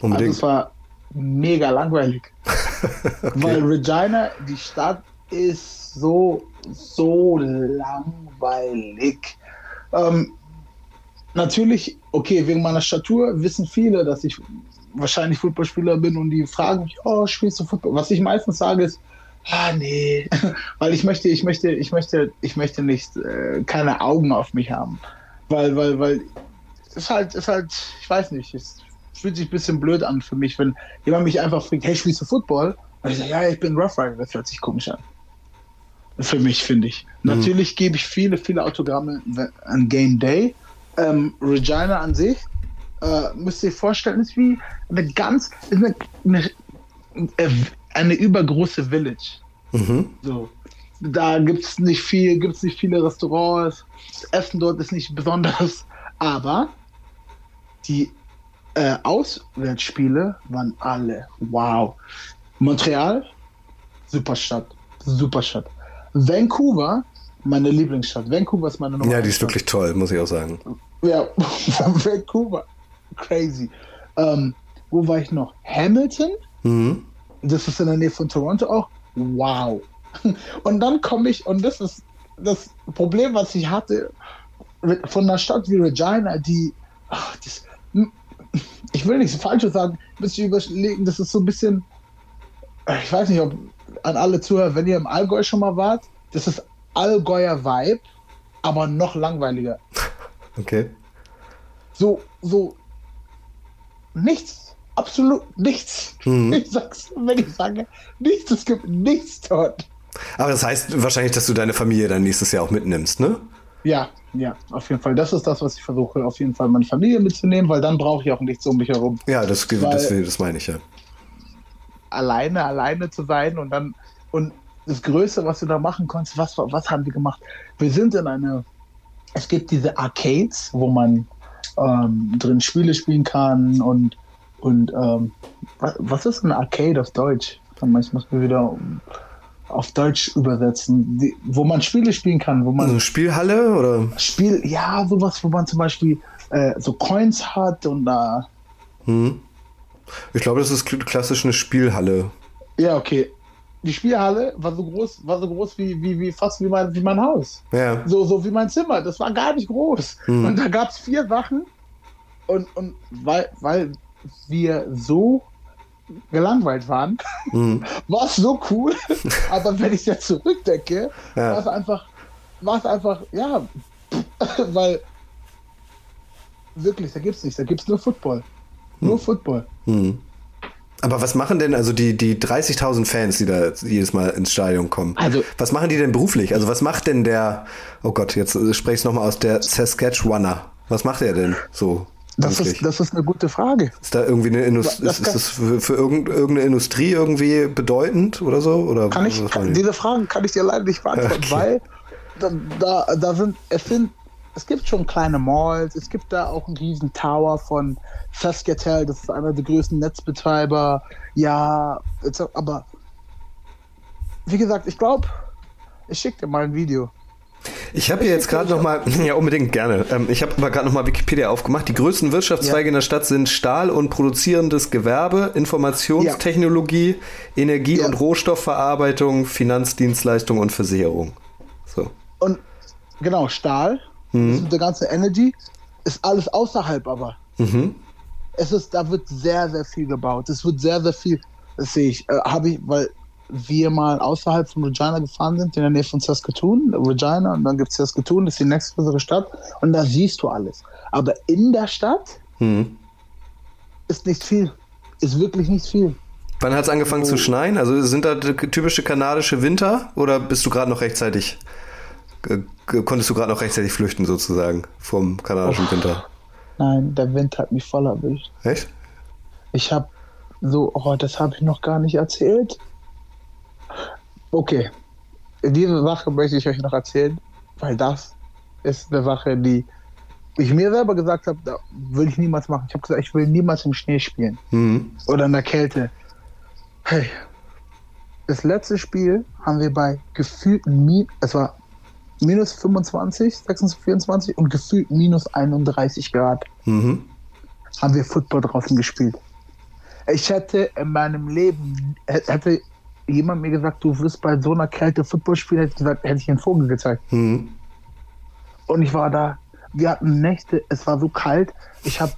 Unbedingt. es war mega langweilig. Weil Regina, die Stadt ist so, so langweilig. Ähm, natürlich, okay, wegen meiner Statur wissen viele, dass ich wahrscheinlich Footballspieler bin und die fragen mich, oh, spielst du Football? Was ich meistens sage ist, ah, nee, weil ich möchte, ich möchte, ich möchte, ich möchte nicht äh, keine Augen auf mich haben. Weil, weil, weil, ist halt, ist halt, ich weiß nicht, es fühlt sich ein bisschen blöd an für mich, wenn jemand mich einfach fragt, hey, spielst du Football? Und ich sage, ja, ich bin Rough Rider, das hört sich komisch an. Für mich, finde ich. Natürlich gebe ich viele, viele Autogramme an Game Day. Ähm, Regina an sich, äh, müsst ihr euch vorstellen, ist wie eine ganz, eine, eine, äh, eine übergroße Village. Mhm. So. Da gibt es nicht viel, gibt es nicht viele Restaurants. Das Essen dort ist nicht besonders. Aber die äh, Auswärtsspiele waren alle wow. Montreal, super Stadt. Super Stadt. Vancouver, meine Lieblingsstadt. Vancouver ist meine Nummer Ja, die ist Stadt. wirklich toll, muss ich auch sagen. Ja, Vancouver. Crazy. Ähm, wo war ich noch? Hamilton? Mhm. Das ist in der Nähe von Toronto auch. Wow. Und dann komme ich, und das ist das Problem, was ich hatte, von einer Stadt wie Regina, die, ach, das, ich will nichts Falsches sagen, müsste ich überlegen, das ist so ein bisschen, ich weiß nicht, ob an alle Zuhörer, wenn ihr im Allgäu schon mal wart, das ist Allgäuer Vibe, aber noch langweiliger. Okay. So, so nichts, absolut nichts. Mhm. Ich sag's, wenn ich sage, nichts, es gibt nichts dort. Aber das heißt wahrscheinlich, dass du deine Familie dann nächstes Jahr auch mitnimmst, ne? Ja, ja, auf jeden Fall. Das ist das, was ich versuche, auf jeden Fall meine Familie mitzunehmen, weil dann brauche ich auch nichts um mich herum. Ja, das, Weil- das, das meine ich ja. Alleine, alleine zu sein und dann, und das Größte, was du da machen konntest, was, was haben wir gemacht? Wir sind in eine, es gibt diese Arcades, wo man ähm, drin Spiele spielen kann und, und ähm, was, was ist ein Arcade auf Deutsch? Ich muss mir wieder auf Deutsch übersetzen, die, wo man Spiele spielen kann, wo man Also Spielhalle oder? Spiel, ja, sowas, wo man zum Beispiel äh, so Coins hat und da. Hm. Ich glaube, das ist kl- klassisch eine Spielhalle. ja, okay. Die Spielhalle war so groß, war so groß wie, wie, wie fast wie mein, wie mein Haus. Ja. So, so wie mein Zimmer. Das war gar nicht groß. Mhm. Und da gab es vier Sachen. Und, und weil, weil wir so gelangweilt waren, Hm. war es so cool. Aber wenn ich jetzt zurückdenke, Ja. war es einfach, war es einfach, ja, weil wirklich, da gibt's nichts, da gibt's nur Football. Nur Football. Hm. Aber was machen denn also die, die 30.000 Fans, die da jedes Mal ins Stadion kommen? Also- was machen die denn beruflich? Also was macht denn der, oh Gott, jetzt spreche ich nochmal aus, der Saskatchewaner. Was macht er denn so? Das beruflich? ist, das ist eine gute Frage. Ist da irgendwie eine Industrie, Das ist, ist das für, für irgend- irgendeine Industrie irgendwie bedeutend oder so? Oder Kann ich, kann, diese Fragen kann ich dir leider nicht beantworten, Okay. weil da, da, da sind, es sind, es gibt schon kleine Malls, es gibt da auch einen riesen Tower von Saskatoon, das ist einer der größten Netzbetreiber, ja, aber wie gesagt, ich glaube, ich schicke dir mal ein Video. Ich habe hier jetzt gerade noch mal, ja unbedingt gerne. Ähm, ich habe aber gerade noch mal Wikipedia aufgemacht. Die größten Wirtschaftszweige Ja. in der Stadt sind Stahl- und produzierendes Gewerbe, Informationstechnologie, Energie- Ja. und Rohstoffverarbeitung, Finanzdienstleistung und Versicherung. So. Und genau, Stahl, Mhm. das mit der ganzen Energy, ist alles außerhalb aber. Mhm. Es ist, da wird sehr, sehr viel gebaut. Es wird sehr, sehr viel, das sehe ich, äh, habe ich, weil wir mal außerhalb von Regina gefahren sind, in der Nähe von Saskatoon, Regina, und dann gibt es Saskatoon, das ist die nächstgrößere Stadt, und da siehst du alles. Aber in der Stadt Mhm. ist nicht viel. Ist wirklich nicht viel. Wann hat es angefangen Oh. zu schneien? Also sind da typische kanadische Winter oder bist du gerade noch rechtzeitig, konntest du gerade noch rechtzeitig flüchten sozusagen vom kanadischen Winter? Nein, der Wind hat mich voll erwischt. Echt? Ich habe so, oh, das habe ich noch gar nicht erzählt. Okay, diese Sache möchte ich euch noch erzählen, weil das ist eine Sache, die ich mir selber gesagt habe, da will ich niemals machen. Ich habe gesagt, ich will niemals im Schnee spielen Mhm. oder in der Kälte. Hey, das letzte Spiel haben wir bei gefühlten, Mi es war minus 25, 26, 24 und gefühlt minus 31 Grad Mhm. haben wir Football draußen gespielt. Ich hätte in meinem Leben, hä- hätte jemand mir gesagt, du wirst bei so einer Kälte Football spielen, hätte ich gesagt, hätte ich einen Vogel gezeigt. Mhm. Und ich war da, wir hatten Nächte, es war so kalt, ich habe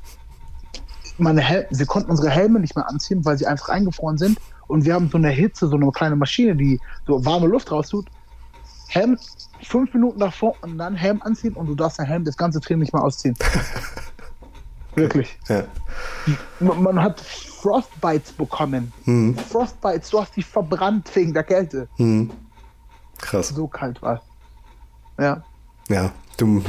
meine Hel wir konnten unsere Helme nicht mehr anziehen, weil sie einfach eingefroren sind. Und wir haben so eine Hitze, so eine kleine Maschine, die so warme Luft raustut. Helm fünf Minuten davor und dann Helm anziehen und du darfst dein Helm das ganze Training nicht mehr ausziehen. Wirklich. Ja. Man, hat Frostbites bekommen. Mhm. Frostbites, du hast dich verbrannt wegen der Kälte. Mhm. Krass. So kalt war. Ja. Ja, du,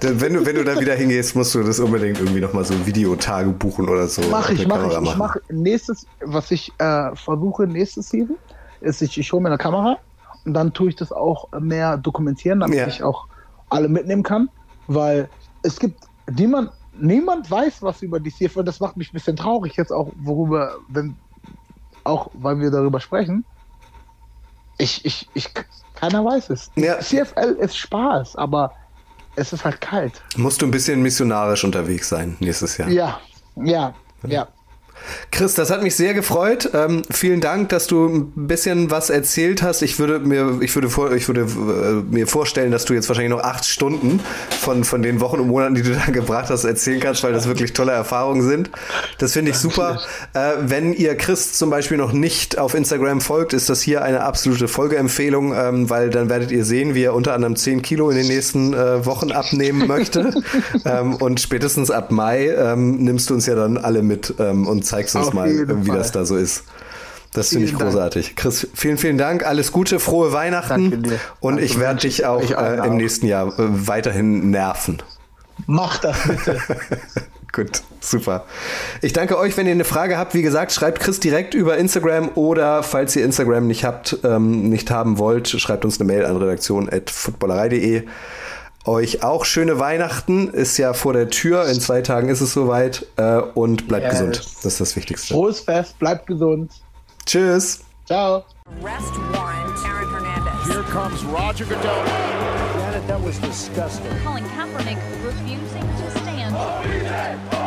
wenn du, wenn du da wieder hingehst, musst du das unbedingt irgendwie nochmal so ein Videotage buchen oder so. Mach ich, mach ich. Ich mache nächstes, was ich äh, versuche nächstes Season, ist, ich, ich hole mir eine Kamera und dann tue ich das auch mehr dokumentieren, damit Ja. ich auch alle mitnehmen kann, weil es gibt niemand, niemand weiß was über die CFL. Das macht mich ein bisschen traurig jetzt auch, worüber, wenn, auch weil wir darüber sprechen. Ich, ich, ich, keiner weiß es. Ja. CFL ist Spaß, aber es ist halt kalt. Musst du ein bisschen missionarisch unterwegs sein nächstes Jahr. Ja, ja, ja. Chris, das hat mich sehr gefreut. Ähm, vielen Dank, dass du ein bisschen was erzählt hast. Ich würde mir, ich würde, vor, ich würde äh, mir vorstellen, dass du jetzt wahrscheinlich noch acht Stunden von, von den Wochen und Monaten, die du da gebracht hast, erzählen kannst, weil das wirklich tolle Erfahrungen sind. Das finde ich super. Äh, wenn ihr Chris zum Beispiel noch nicht auf Instagram folgt, ist das hier eine absolute Folgeempfehlung, ähm, weil dann werdet ihr sehen, wie er unter anderem 10 Kilo in den nächsten äh, Wochen abnehmen möchte. ähm, und spätestens ab Mai ähm, nimmst du uns ja dann alle mit ähm, und zeigst uns Auf mal, wie Fall. das da so ist. Das finde ich Vielen Dank. großartig. Chris, vielen, vielen Dank. Alles Gute, frohe Weihnachten. Und Danke, ich werde dich auch äh, im auch. nächsten Jahr äh, weiterhin nerven. Mach das bitte. Gut, super. Ich danke euch, wenn ihr eine Frage habt. Wie gesagt, schreibt Chris direkt über Instagram oder falls ihr Instagram nicht habt, ähm, nicht haben wollt, schreibt uns eine Mail an redaktion.footballerei.de. Euch auch schöne Weihnachten, ist ja vor der Tür. In zwei Tagen ist es soweit. Äh, und bleibt Yes. gesund. Das ist das Wichtigste. Frohes Fest, bleibt gesund. Tschüss. Ciao. Arrest warrant, Aaron Hernandez. Here comes Roger Goodell. Janet, that was disgusting. Colin Kaepernick refusing to stand. Greatest